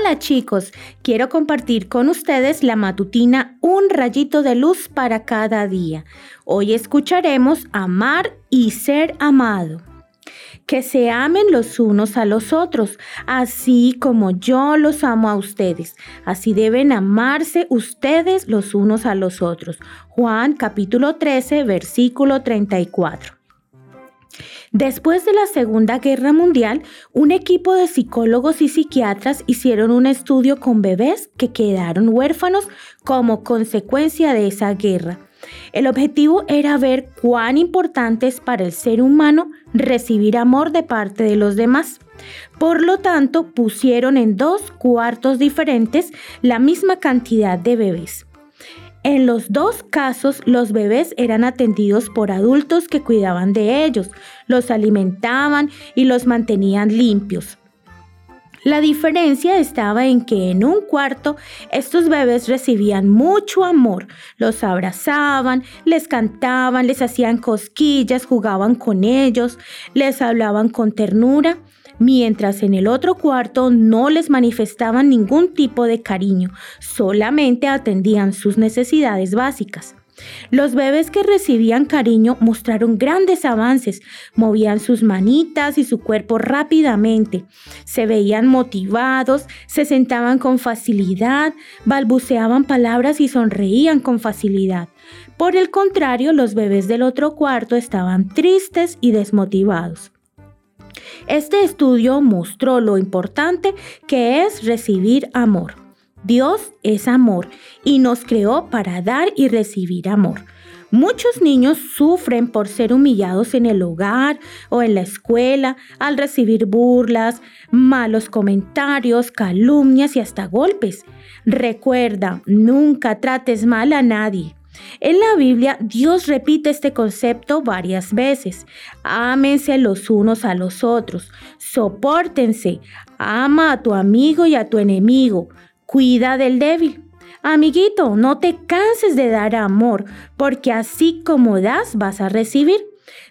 Hola chicos, quiero compartir con ustedes la matutina Un rayito de luz para cada día. Hoy escucharemos Amar y ser amado. Que se amen los unos a los otros, así como yo los amo a ustedes. Así deben amarse ustedes los unos a los otros. Juan capítulo 13, versículo 34. Después de la Segunda Guerra Mundial, un equipo de psicólogos y psiquiatras hicieron un estudio con bebés que quedaron huérfanos como consecuencia de esa guerra. El objetivo era ver cuán importante es para el ser humano recibir amor de parte de los demás. Por lo tanto, pusieron en dos cuartos diferentes la misma cantidad de bebés. En los dos casos, los bebés eran atendidos por adultos que cuidaban de ellos, los alimentaban y los mantenían limpios. La diferencia estaba en que en un cuarto estos bebés recibían mucho amor, los abrazaban, les cantaban, les hacían cosquillas, jugaban con ellos, les hablaban con ternura mientras en el otro cuarto no les manifestaban ningún tipo de cariño, solamente atendían sus necesidades básicas. Los bebés que recibían cariño mostraron grandes avances, movían sus manitas y su cuerpo rápidamente, se veían motivados, se sentaban con facilidad, balbuceaban palabras y sonreían con facilidad. Por el contrario, los bebés del otro cuarto estaban tristes y desmotivados. Este estudio mostró lo importante que es recibir amor. Dios es amor y nos creó para dar y recibir amor. Muchos niños sufren por ser humillados en el hogar o en la escuela al recibir burlas, malos comentarios, calumnias y hasta golpes. Recuerda, nunca trates mal a nadie. En la Biblia Dios repite este concepto varias veces. Ámense los unos a los otros, sopórtense, ama a tu amigo y a tu enemigo, cuida del débil. Amiguito, no te canses de dar amor, porque así como das vas a recibir.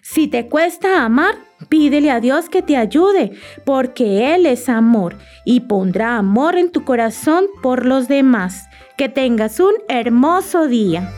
Si te cuesta amar, pídele a Dios que te ayude, porque Él es amor y pondrá amor en tu corazón por los demás. Que tengas un hermoso día.